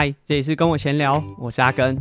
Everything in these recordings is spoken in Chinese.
嗨，这里是跟我闲聊，我是阿根。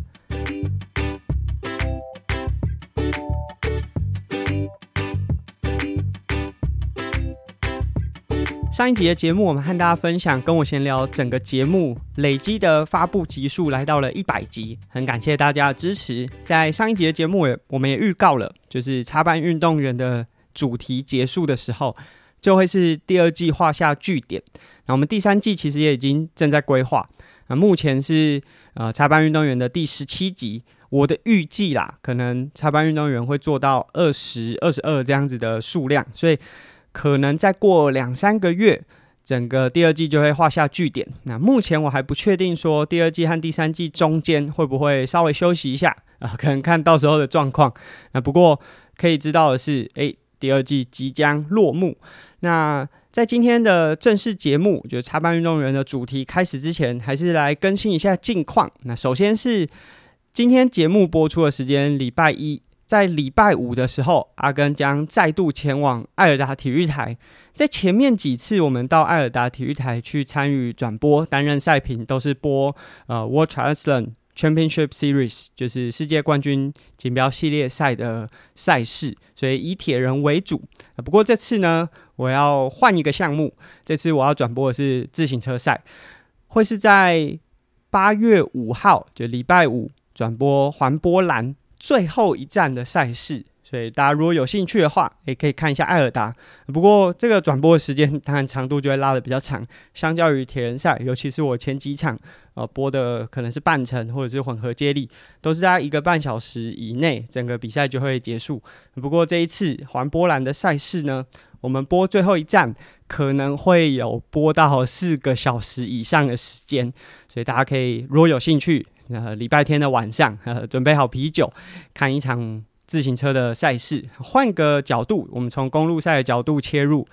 上一集的节目，我们和大家分享，跟我闲聊整个节目累积的发布集数来到了一百集，很感谢大家的支持。在上一集的节目，也我们也预告了，就是插班运动员的主题结束的时候，就会是第二季画下句点。那我们第三季其实也已经正在规划，啊，目前是呃插班运动员的第十七集。我的预计啦，可能插班运动员会做到二十二十二这样子的数量，所以。可能再过两三个月，整个第二季就会画下句点。那目前我还不确定说第二季和第三季中间会不会稍微休息一下啊？可能看到时候的状况。那不过可以知道的是，诶，第二季即将落幕。那在今天的正式节目，就插班运动员的主题开始之前，还是来更新一下近况。那首先是今天节目播出的时间，礼拜一。在礼拜五的时候，阿根将再度前往爱尔达体育台。在前面几次，我们到爱尔达体育台去参与转播，担任赛评，都是播呃 World Triathlon Championship Series，就是世界冠军锦标系列赛的赛事，所以以铁人为主。不过这次呢，我要换一个项目，这次我要转播的是自行车赛，会是在八月五号，就礼拜五转播环波兰。最后一站的赛事，所以大家如果有兴趣的话，也可以看一下艾尔达。不过这个转播的时间当然长度就会拉得比较长，相较于铁人赛，尤其是我前几场呃播的可能是半程或者是混合接力，都是在一个半小时以内，整个比赛就会结束。不过这一次环波兰的赛事呢，我们播最后一站可能会有播到四个小时以上的时间，所以大家可以如果有兴趣。呃，礼拜天的晚上，呃，准备好啤酒，看一场自行车的赛事。换个角度，我们从公路赛的角度切入，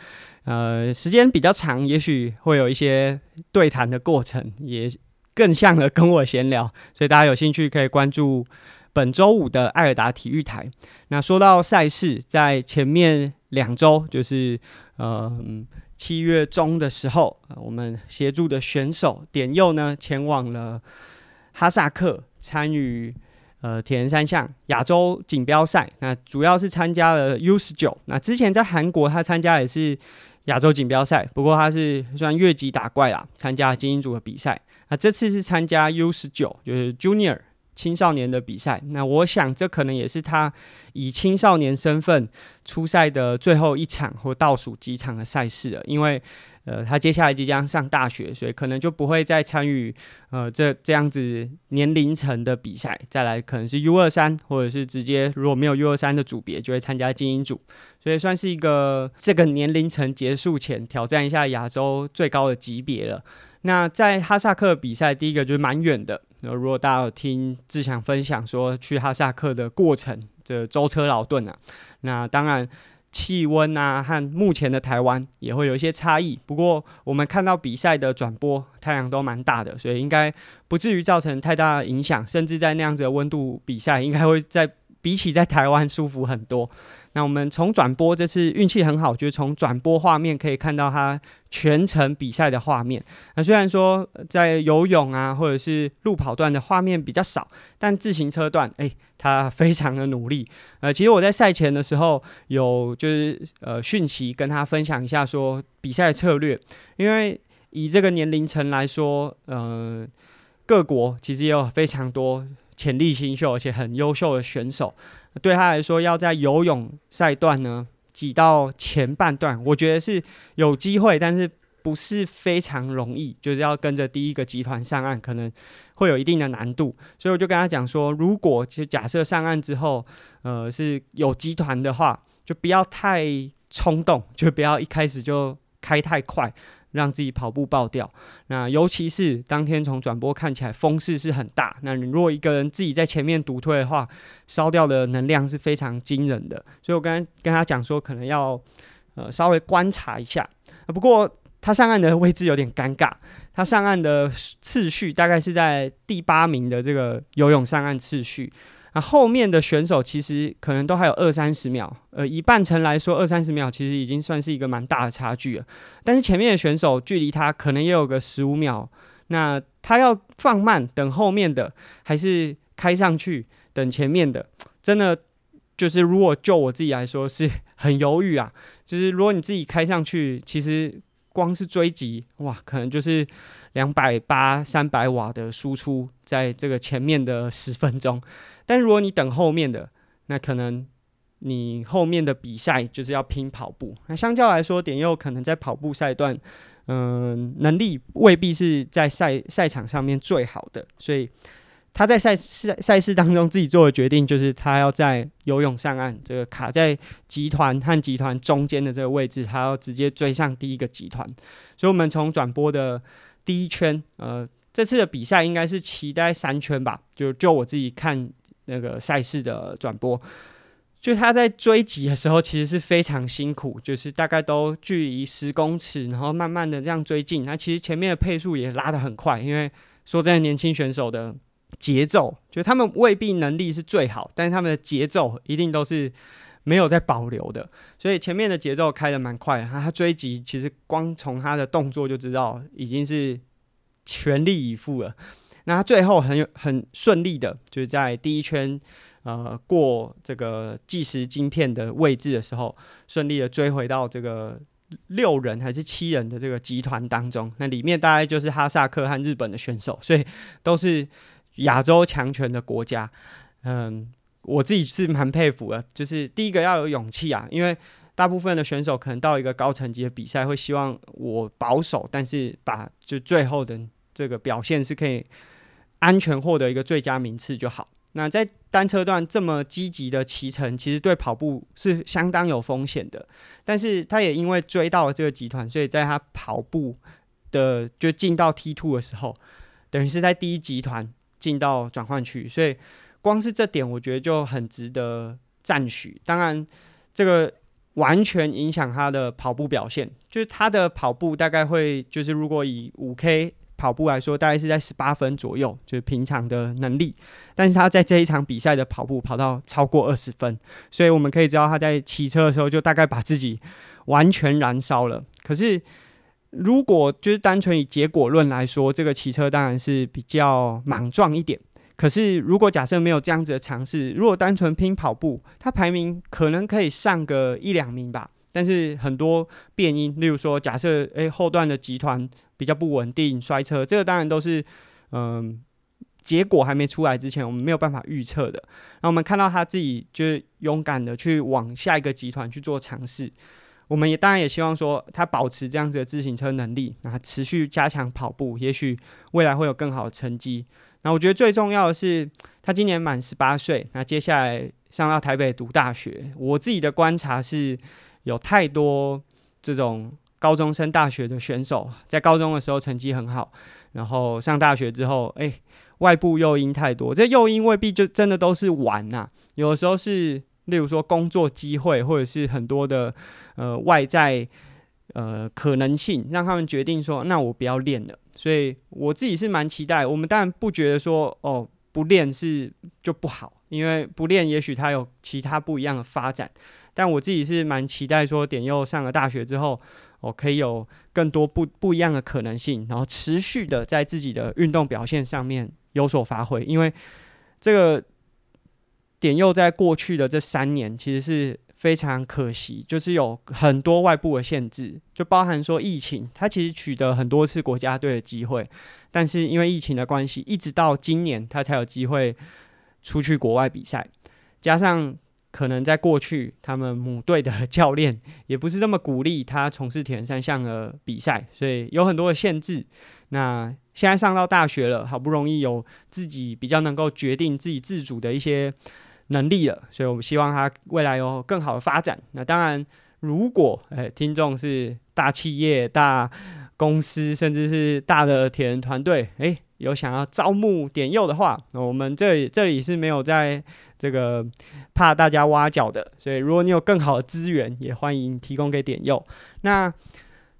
呃，时间比较长，也许会有一些对谈的过程，也更像了跟我闲聊。所以大家有兴趣可以关注本周五的艾尔达体育台。那说到赛事，在前面两周，就是呃七月中的时候，我们协助的选手点佑呢前往了。哈萨克参与呃铁人三项亚洲锦标赛，那主要是参加了 U 十九。那之前在韩国他参加也是亚洲锦标赛，不过他是算越级打怪啦，参加精英组的比赛。那这次是参加 U 十九，就是 Junior 青少年的比赛。那我想这可能也是他以青少年身份出赛的最后一场或倒数几场的赛事了，因为。呃，他接下来即将上大学，所以可能就不会再参与呃这这样子年龄层的比赛。再来可能是 U 二三，或者是直接如果没有 U 二三的组别，就会参加精英组。所以算是一个这个年龄层结束前挑战一下亚洲最高的级别了。那在哈萨克比赛，第一个就是蛮远的。那如果大家有听志祥分享说去哈萨克的过程，这舟车劳顿啊，那当然。气温啊，和目前的台湾也会有一些差异。不过，我们看到比赛的转播，太阳都蛮大的，所以应该不至于造成太大的影响。甚至在那样子的温度比赛，应该会在比起在台湾舒服很多。那我们从转播这次运气很好，就是从转播画面可以看到他全程比赛的画面。那虽然说在游泳啊或者是路跑段的画面比较少，但自行车段，哎，他非常的努力。呃，其实我在赛前的时候有就是呃讯息跟他分享一下说比赛策略，因为以这个年龄层来说，呃，各国其实也有非常多潜力新秀而且很优秀的选手。对他来说，要在游泳赛段呢挤到前半段，我觉得是有机会，但是不是非常容易。就是要跟着第一个集团上岸，可能会有一定的难度。所以我就跟他讲说，如果就假设上岸之后，呃，是有集团的话，就不要太冲动，就不要一开始就开太快。让自己跑步爆掉，那尤其是当天从转播看起来风势是很大，那你如果一个人自己在前面独推的话，烧掉的能量是非常惊人的。所以我刚刚跟他讲说，可能要呃稍微观察一下。不过他上岸的位置有点尴尬，他上岸的次序大概是在第八名的这个游泳上岸次序。那后面的选手其实可能都还有二三十秒，呃，以半程来说，二三十秒其实已经算是一个蛮大的差距了。但是前面的选手距离他可能也有个十五秒那他要放慢等后面的，还是开上去等前面的？真的就是如果就我自己来说是很犹豫啊。就是如果你自己开上去，其实光是追击哇，可能就是两百八、三百瓦的输出在这个前面的十分钟。但如果你等后面的，那可能你后面的比赛就是要拼跑步。那相较来说，点佑可能在跑步赛段，嗯，能力未必是在赛赛场上面最好的，所以他在赛赛赛事当中自己做的决定，就是他要在游泳上岸，这个卡在集团和集团中间的这个位置，他要直接追上第一个集团。所以，我们从转播的第一圈，呃，这次的比赛应该是期待三圈吧，就就我自己看。那个赛事的转播，就他在追击的时候，其实是非常辛苦，就是大概都距离十公尺，然后慢慢的这样追进。那其实前面的配速也拉得很快，因为说真的，年轻选手的节奏，就他们未必能力是最好，但是他们的节奏一定都是没有在保留的。所以前面的节奏开得蛮快，他追击其实光从他的动作就知道已经是全力以赴了。那他最后很有很顺利的，就是在第一圈，呃，过这个计时晶片的位置的时候，顺利的追回到这个六人还是七人的这个集团当中。那里面大概就是哈萨克和日本的选手，所以都是亚洲强权的国家。嗯，我自己是蛮佩服的，就是第一个要有勇气啊，因为大部分的选手可能到一个高层级的比赛，会希望我保守，但是把就最后的这个表现是可以。安全获得一个最佳名次就好。那在单车段这么积极的骑乘，其实对跑步是相当有风险的。但是他也因为追到了这个集团，所以在他跑步的就进到 T two 的时候，等于是在第一集团进到转换区，所以光是这点，我觉得就很值得赞许。当然，这个完全影响他的跑步表现，就是他的跑步大概会就是如果以五 K。跑步来说，大概是在十八分左右，就是平常的能力。但是他在这一场比赛的跑步跑到超过二十分，所以我们可以知道他在骑车的时候就大概把自己完全燃烧了。可是如果就是单纯以结果论来说，这个骑车当然是比较莽撞一点。可是如果假设没有这样子的尝试，如果单纯拼跑步，他排名可能可以上个一两名吧。但是很多变因，例如说假设诶后段的集团。比较不稳定，摔车，这个当然都是，嗯，结果还没出来之前，我们没有办法预测的。那我们看到他自己就是勇敢的去往下一个集团去做尝试，我们也当然也希望说他保持这样子的自行车能力，那持续加强跑步，也许未来会有更好的成绩。那我觉得最重要的是，他今年满十八岁，那接下来上到台北读大学，我自己的观察是有太多这种。高中升大学的选手，在高中的时候成绩很好，然后上大学之后，哎，外部诱因太多，这诱因未必就真的都是玩呐，有的时候是，例如说工作机会，或者是很多的呃外在呃可能性，让他们决定说，那我不要练了。所以我自己是蛮期待，我们当然不觉得说，哦，不练是就不好，因为不练也许他有其他不一样的发展，但我自己是蛮期待说，点佑上了大学之后。我可以有更多不不一样的可能性，然后持续的在自己的运动表现上面有所发挥。因为这个点又在过去的这三年其实是非常可惜，就是有很多外部的限制，就包含说疫情，他其实取得很多次国家队的机会，但是因为疫情的关系，一直到今年他才有机会出去国外比赛，加上。可能在过去，他们母队的 教练也不是这么鼓励他从事铁人三项的比赛，所以有很多的限制。那现在上到大学了，好不容易有自己比较能够决定自己自主的一些能力了，所以我们希望他未来有更好的发展。那当然，如果诶、听众是大企业、大公司，甚至是大的铁人团队，诶、有想要招募点佑的话，我们这里这里是没有在。这个怕大家挖角的，所以如果你有更好的资源，也欢迎提供给点佑。那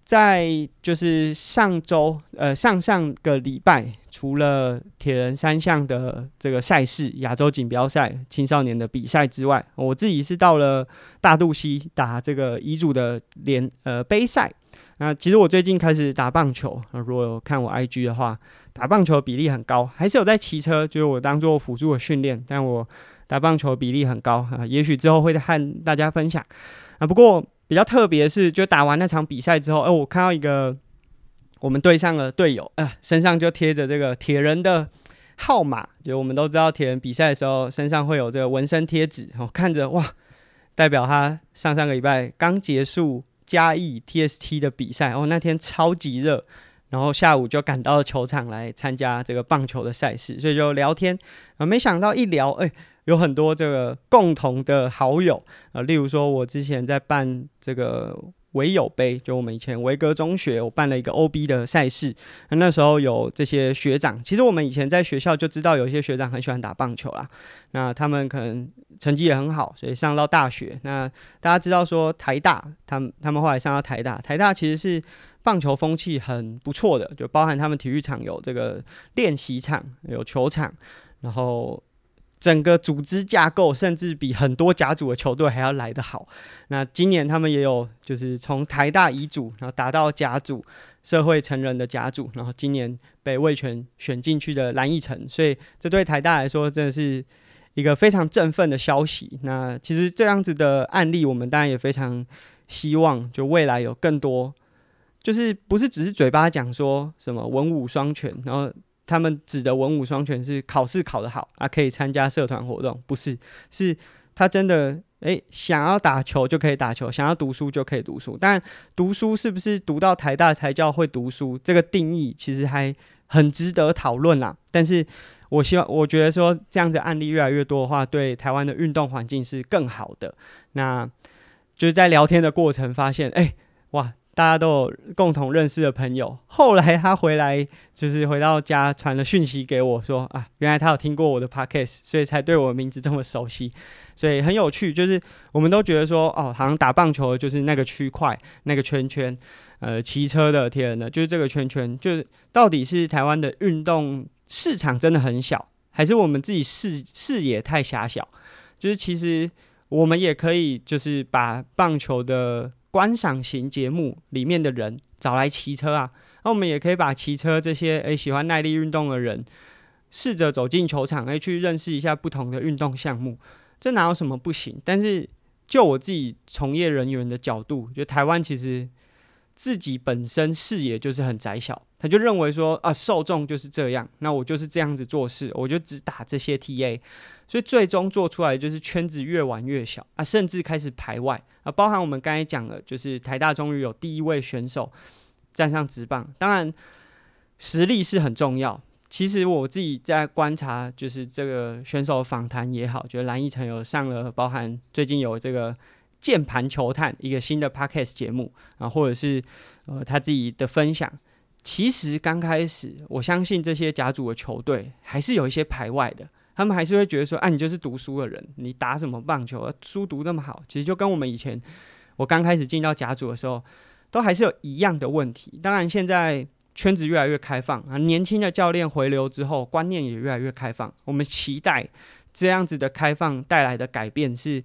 在就是上周，呃，上上个礼拜，除了铁人三项的这个赛事亚洲锦标赛青少年的比赛之外，我自己是到了大肚溪打这个乙组的联呃杯赛。那其实我最近开始打棒球，如果有看我 IG 的话，打棒球比例很高，还是有在骑车，就是我当做辅助的训练，但我打棒球比例很高啊。也许之后会和大家分享啊。不过比较特别是，就打完那场比赛之后，哎，我看到一个我们队上的队友，呃，身上就贴着这个铁人的号码，就我们都知道铁人比赛的时候身上会有这个纹身贴纸，我看着哇，代表他上上个礼拜刚结束。嘉义 TST 的比赛哦，那天超级热，然后下午就赶到了球场来参加这个棒球的赛事，所以就聊天啊，没想到一聊，哎，有很多这个共同的好友啊，例如说我之前在办这个。维友杯，就我们以前维格中学，我办了一个 OB 的赛事。那那时候有这些学长，其实我们以前在学校就知道有一些学长很喜欢打棒球啦。那他们可能成绩也很好，所以上到大学。那大家知道说台大，他们他们后来上到台大，台大其实是棒球风气很不错的，就包含他们体育场有这个练习场，有球场，然后。整个组织架构甚至比很多甲组的球队还要来得好。那今年他们也有，就是从台大乙组，然后打到甲组，社会成人的甲组，然后今年被魏全选进去的蓝翊诚。所以这对台大来说真的是一个非常振奋的消息。那其实这样子的案例，我们当然也非常希望，就未来有更多，就是不是只是嘴巴讲说什么文武双全，然后。他们指的文武双全是考试考得好啊，可以参加社团活动，不是，是他真的诶，想要打球就可以打球，想要读书就可以读书。但读书是不是读到台大才叫会读书？这个定义其实还很值得讨论啦。但是我希望，我觉得说这样子案例越来越多的话，对台湾的运动环境是更好的。那就是在聊天的过程发现，诶，哇。大家都有共同认识的朋友，后来他回来就是回到家传了讯息给我说啊，原来他有听过我的 podcast，所以才对我名字这么熟悉，所以很有趣。就是我们都觉得说哦，好像打棒球的就是那个区块那个圈圈，呃，骑车的天呢，就是这个圈圈，就是到底是台湾的运动市场真的很小，还是我们自己视视野太狭小？就是其实我们也可以就是把棒球的。观赏型节目里面的人找来骑车啊，那我们也可以把骑车这些诶、喜欢耐力运动的人，试着走进球场，诶、去认识一下不同的运动项目，这哪有什么不行？但是就我自己从业人员的角度，就台湾其实自己本身视野就是很窄小，他就认为说啊受众就是这样，那我就是这样子做事，我就只打这些 TA。所以最终做出来就是圈子越玩越小啊，甚至开始排外啊。包含我们刚才讲的，就是台大终于有第一位选手站上职棒。当然，实力是很重要。其实我自己在观察，就是这个选手访谈也好，觉得蓝奕晨有上了，包含最近有这个键盘球探一个新的 podcast 节目啊，或者是呃他自己的分享。其实刚开始，我相信这些甲组的球队还是有一些排外的。他们还是会觉得说，啊，你就是读书的人，你打什么棒球？书读那么好，其实就跟我们以前我刚开始进到甲组的时候，都还是有一样的问题。当然，现在圈子越来越开放啊，年轻的教练回流之后，观念也越来越开放。我们期待这样子的开放带来的改变，是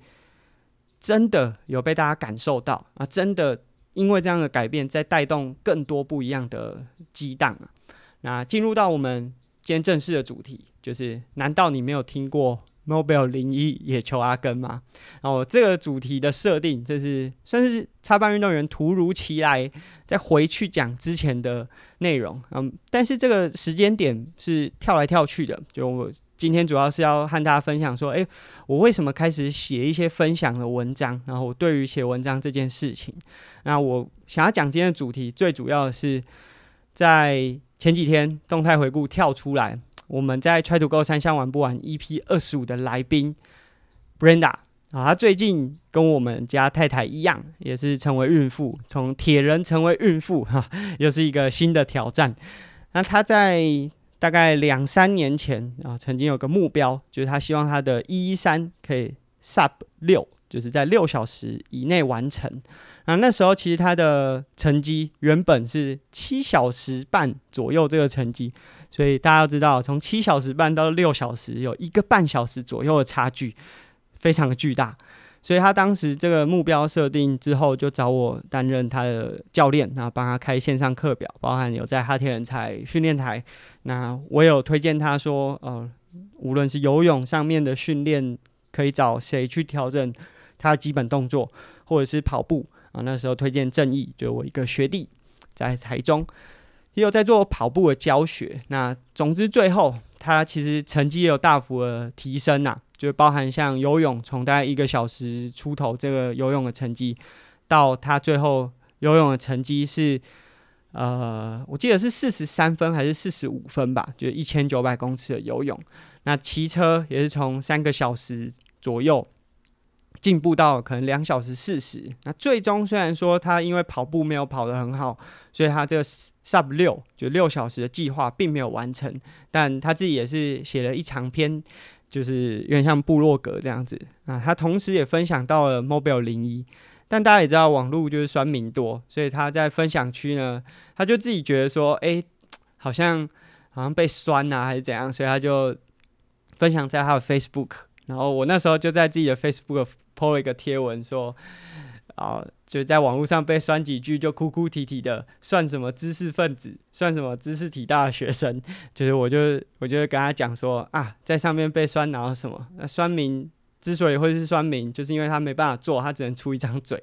真的有被大家感受到啊！真的因为这样的改变，在带动更多不一样的激荡啊。那进入到我们。今天正式的主题就是：难道你没有听过 Mobile 零一野球阿根吗？然后这个主题的设定，这是算是插班运动员突如其来再回去讲之前的内容。嗯，但是这个时间点是跳来跳去的。就我今天主要是要和大家分享说，诶，我为什么开始写一些分享的文章？然后我对于写文章这件事情，那我想要讲今天的主题，最主要的是在。前几天动态回顾跳出来，我们在 Try to Go 三项玩不完 EP 二十五的来宾 Brenda 啊，她最近跟我们家太太一样，也是成为孕妇，从铁人成为孕妇 哈，又是一个新的挑战。那她在大概两三年前啊，曾经有个目标，就是她希望她的一一三可以 Sub 六，就是在六小时以内完成。那那时候其实他的成绩原本是七小时半左右这个成绩，所以大家要知道，从七小时半到六小时有一个半小时左右的差距，非常的巨大。所以他当时这个目标设定之后，就找我担任他的教练，然后帮他开线上课表，包含有在哈天人才训练台。那我有推荐他说，呃，无论是游泳上面的训练，可以找谁去调整他的基本动作，或者是跑步啊。那时候推荐正义，就我一个学弟在台中，也有在做跑步的教学。那总之最后他其实成绩也有大幅的提升呐、啊。就包含像游泳，从大概一个小时出头这个游泳的成绩，到他最后游泳的成绩是，呃，我记得是四十三分还是四十五分吧，就一千九百公尺的游泳。那骑车也是从三个小时左右进步到可能两小时四十。那最终虽然说他因为跑步没有跑得很好，所以他这个 sub 六就六小时的计划并没有完成，但他自己也是写了一长篇。就是有点像部落格这样子啊，他同时也分享到了 Mobile 零一但大家也知道网络就是酸民多，所以他在分享区呢，他就自己觉得说，哎、好像好像被酸啊，还是怎样，所以他就分享在他的 Facebook，然后我那时候就在自己的 Facebook po 了一个贴文说。啊，就在网络上被酸几句，就哭哭啼啼的，算什么知识分子，算什么知识体大学生？就是我就我就会跟他讲说啊，在上面被酸，然后什么？那酸民之所以会是酸民，就是因为他没办法做，他只能出一张嘴。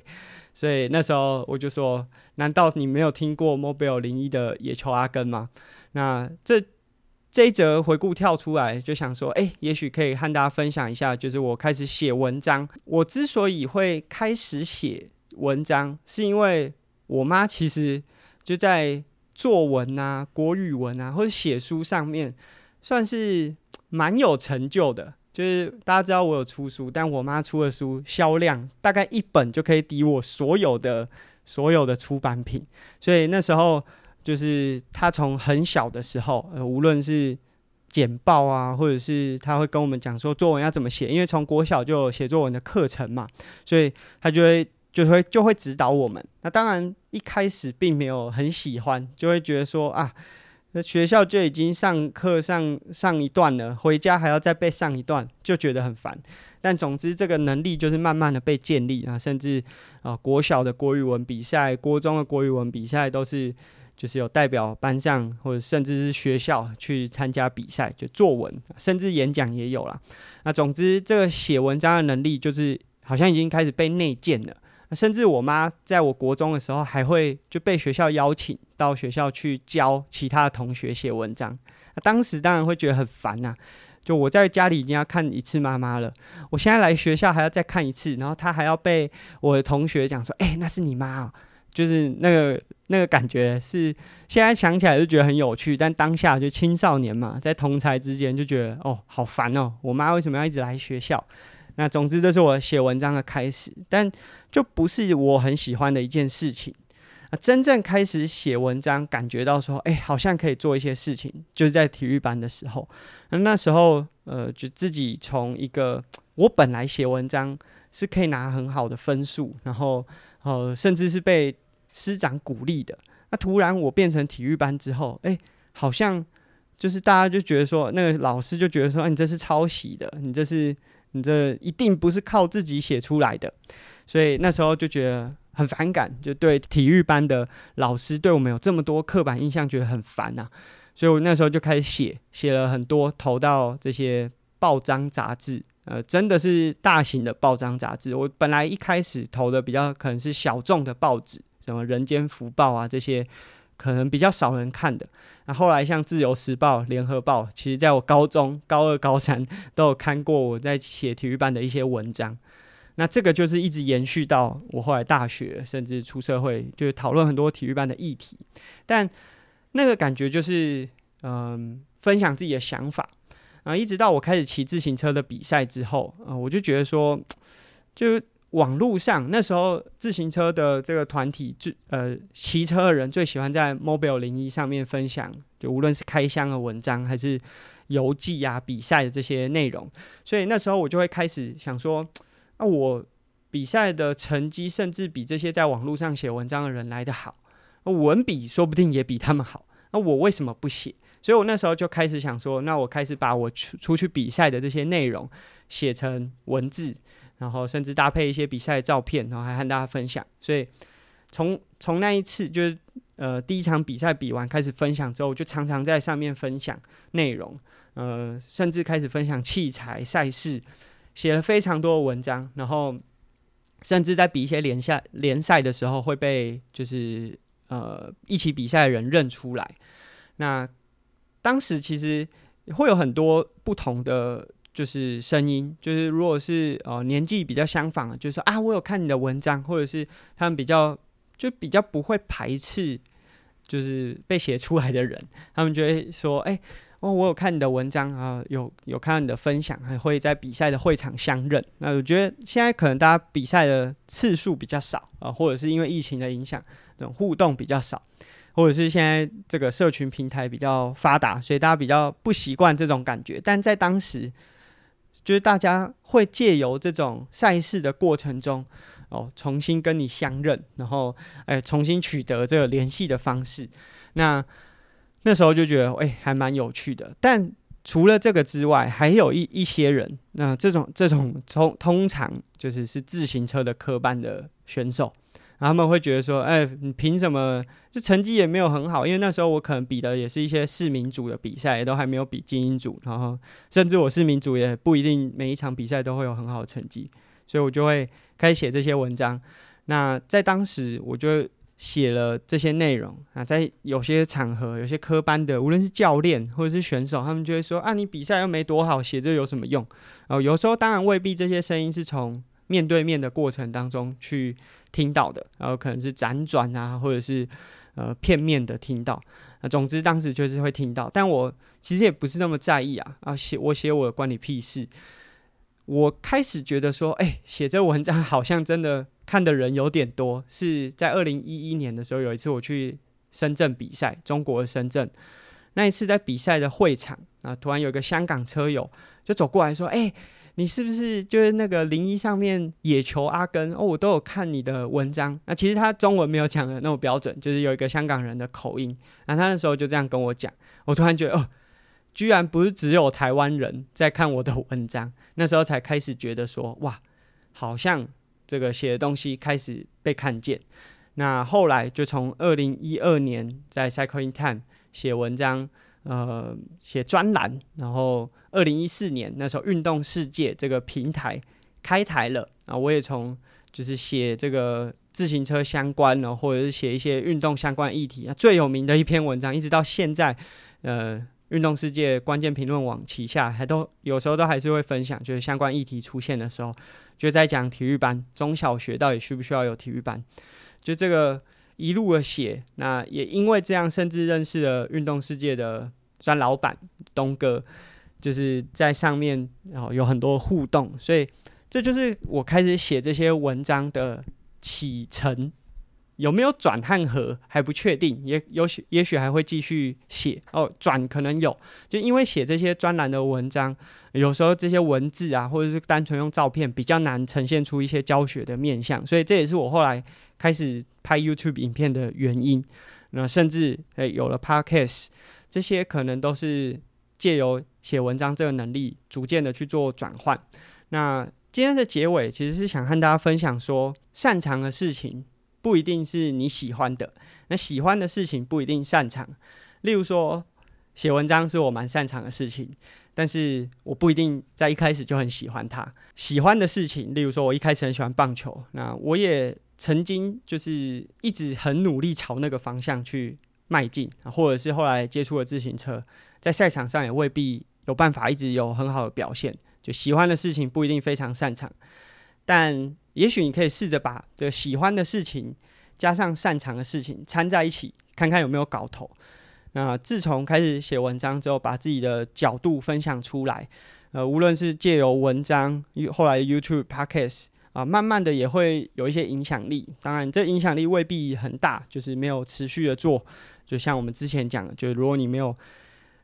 所以那时候我就说，难道你没有听过 Mobile 零一的野球阿根吗？那这这一则回顾跳出来，就想说，哎、也许可以和大家分享一下，就是我开始写文章。我之所以会开始写文章，是因为我妈其实就在作文啊、国语文啊或者写书上面，算是蛮有成就的。就是大家知道我有出书，但我妈出的书销量大概一本就可以抵我所有的所有的出版品，所以那时候。就是他从很小的时候，呃，无论是简报啊，或者是他会跟我们讲说作文要怎么写，因为从国小就有写作文的课程嘛，所以他就会就会就会指导我们。那当然一开始并没有很喜欢，就会觉得说啊，那学校就已经上课上上一段了，回家还要再被上一段，就觉得很烦。但总之这个能力就是慢慢的被建立啊，甚至啊国小的国语文比赛，国中的国语文比赛都是。就是有代表班上或者甚至是学校去参加比赛，就作文，甚至演讲也有啦。那总之，这个写文章的能力就是好像已经开始被内建了。甚至我妈在我国中的时候，还会就被学校邀请到学校去教其他的同学写文章。那当时当然会觉得很烦呐，就我在家里已经要看一次妈妈了，我现在来学校还要再看一次，然后她还要被我的同学讲说：“欸，那是你妈啊。”就是那个那个感觉是现在想起来就觉得很有趣，但当下就青少年嘛，在同侪之间就觉得哦，好烦哦，我妈为什么要一直来学校？那总之这是我写文章的开始，但就不是我很喜欢的一件事情。啊，真正开始写文章，感觉到说，哎，好像可以做一些事情，就是在体育班的时候。那那时候，呃，就自己从一个我本来写文章是可以拿很好的分数，然后呃，甚至是被师长鼓励的，那突然我变成体育班之后，哎、好像就是大家就觉得说，那个老师就觉得说，啊、你这是抄袭的，你这是你这一定不是靠自己写出来的，所以那时候就觉得很反感，就对体育班的老师对我们有这么多刻板印象，觉得很烦呐、所以我那时候就开始写，写了很多，投到这些报章杂志，呃，真的是大型的报章杂志。我本来一开始投的比较可能是小众的报纸。什么《人间福报》啊，这些可能比较少人看的。那后来像《自由时报》《联合报》，其实在我高中高二、高三都有看过我在写体育班的一些文章。那这个就是一直延续到我后来大学，甚至出社会，就是讨论很多体育班的议题。但那个感觉就是，嗯，分享自己的想法啊。一直到我开始骑自行车的比赛之后，啊，我就觉得说，就。网络上那时候自行车的这个团体最呃骑车的人最喜欢在 Mobile 零一上面分享，就无论是开箱的文章还是游记啊比赛的这些内容，所以那时候我就会开始想说，那、我比赛的成绩甚至比这些在网络上写文章的人来得好，文笔说不定也比他们好，那我为什么不写？所以我那时候就开始想说，那我开始把我出出去比赛的这些内容写成文字。然后甚至搭配一些比赛的照片，然后还和大家分享。所以从从那一次就是呃第一场比赛比完开始分享之后，就常常在上面分享内容，呃，甚至开始分享器材、赛事，写了非常多的文章，然后甚至在比一些联赛联赛的时候会被就是呃一起比赛的人认出来。那当时其实会有很多不同的。就是声音，就是如果是呃年纪比较相仿，就是说啊，我有看你的文章，或者是他们比较就比较不会排斥，就是被写出来的人，他们就会说，哎、哦，我有看你的文章啊，有有看到你的分享，还会在比赛的会场相认。那我觉得现在可能大家比赛的次数比较少啊，或者是因为疫情的影响，这种互动比较少，或者是现在这个社群平台比较发达，所以大家比较不习惯这种感觉，但在当时。就是大家会借由这种赛事的过程中，哦，重新跟你相认，然后哎，重新取得这个联系的方式。那那时候就觉得哎，还蛮有趣的。但除了这个之外，还有一一些人，那这种这种通通常就是是自行车的科班的选手。然后他们会觉得说：“哎，你凭什么？就成绩也没有很好，因为那时候我可能比的也是一些市民组的比赛，也都还没有比精英组。然后甚至我市民组也不一定每一场比赛都会有很好的成绩，所以我就会开始写这些文章。那在当时，我就写了这些内容啊，在有些场合，有些科班的，无论是教练或者是选手，他们就会说：啊，你比赛又没多好，写这有什么用？哦，有时候当然未必这些声音是从面对面的过程当中去。”听到的，然后可能是辗转啊，或者是呃片面的听到。那总之当时就是会听到，但我其实也不是那么在意啊。啊，写我写我关你屁事。我开始觉得说，哎、写这文章好像真的看的人有点多。是在二零一一年的时候，有一次我去深圳比赛，中国的深圳。那一次在比赛的会场啊，突然有一个香港车友就走过来说，哎、你是不是就是那个零一上面野球阿根哦？我都有看你的文章。那其实他中文没有讲的那么标准，就是有一个香港人的口音。那他那时候就这样跟我讲，我突然觉得哦，居然不是只有台湾人在看我的文章。那时候才开始觉得说，哇，好像这个写的东西开始被看见。那后来就从二零一二年在 Cycling Time 写文章。呃，写专栏，然后二零一四年那时候，运动世界这个平台开台了啊，我也从就是写这个自行车相关的，或者是写一些运动相关议题啊，最有名的一篇文章，一直到现在，呃，运动世界关键评论网旗下还都有时候都还是会分享，就是相关议题出现的时候，就在讲体育班，中小学到底需不需要有体育班，就这个。一路的写，那也因为这样，甚至认识了运动世界的专老板东哥，就是在上面然后有很多互动，所以这就是我开始写这些文章的启程。有没有转和合还不确定，也有许也许还会继续写哦。转可能有，就因为写这些专栏的文章，有时候这些文字啊，或者是单纯用照片比较难呈现出一些教学的面向，所以这也是我后来开始拍 YouTube 影片的原因。那甚至诶、有了 Podcast，这些可能都是借由写文章这个能力，逐渐的去做转换。那今天的结尾其实是想和大家分享说，擅长的事情。不一定是你喜欢的，那喜欢的事情不一定擅长。例如说，写文章是我蛮擅长的事情，但是我不一定在一开始就很喜欢它。喜欢的事情，例如说，我一开始很喜欢棒球，那我也曾经就是一直很努力朝那个方向去迈进，或者是后来接触了自行车，在赛场上也未必有办法一直有很好的表现。就喜欢的事情不一定非常擅长，但。也许你可以试着把这喜欢的事情加上擅长的事情掺在一起，看看有没有搞头。那自从开始写文章之后，把自己的角度分享出来，呃，无论是借由文章，后来 YouTube、Podcast 啊，慢慢的也会有一些影响力。当然，这影响力未必很大，就是没有持续的做。就像我们之前讲的，就是如果你没有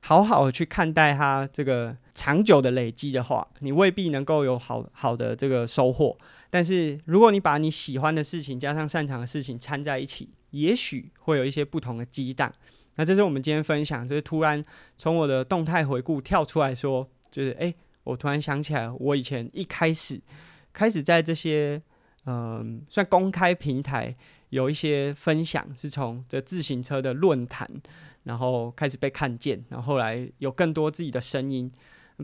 好好的去看待它这个长久的累积的话，你未必能够有好好的这个收获。但是，如果你把你喜欢的事情加上擅长的事情掺在一起，也许会有一些不同的激荡。那这是我们今天分享，就是突然从我的动态回顾跳出来说，就是诶、我突然想起来，我以前一开始开始在这些嗯、算公开平台有一些分享，是从这自行车的论坛，然后开始被看见，然后后来有更多自己的声音，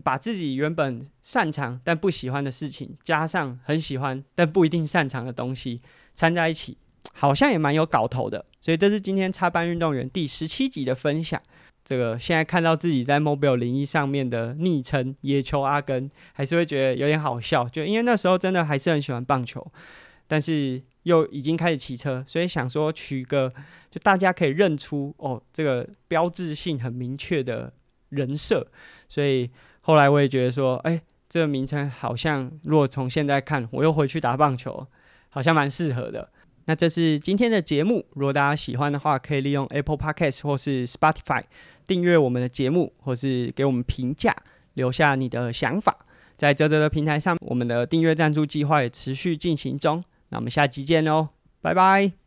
把自己原本擅长但不喜欢的事情，加上很喜欢但不一定擅长的东西掺在一起，好像也蛮有搞头的。所以这是今天插班运动员第十七集的分享。这个现在看到自己在 Mobile 01上面的昵称“野球阿根”，还是会觉得有点好笑。就因为那时候真的还是很喜欢棒球，但是又已经开始骑车，所以想说取个就大家可以认出哦，这个标志性很明确的人设。所以后来我也觉得说，哎，这个名称好像如果从现在看，我又回去打棒球，好像蛮适合的。那这是今天的节目，如果大家喜欢的话，可以利用 Apple Podcast 或是 Spotify 订阅我们的节目，或是给我们评价，留下你的想法。在泽泽的平台上，我们的订阅赞助计划也持续进行中。那我们下期见喽，拜拜。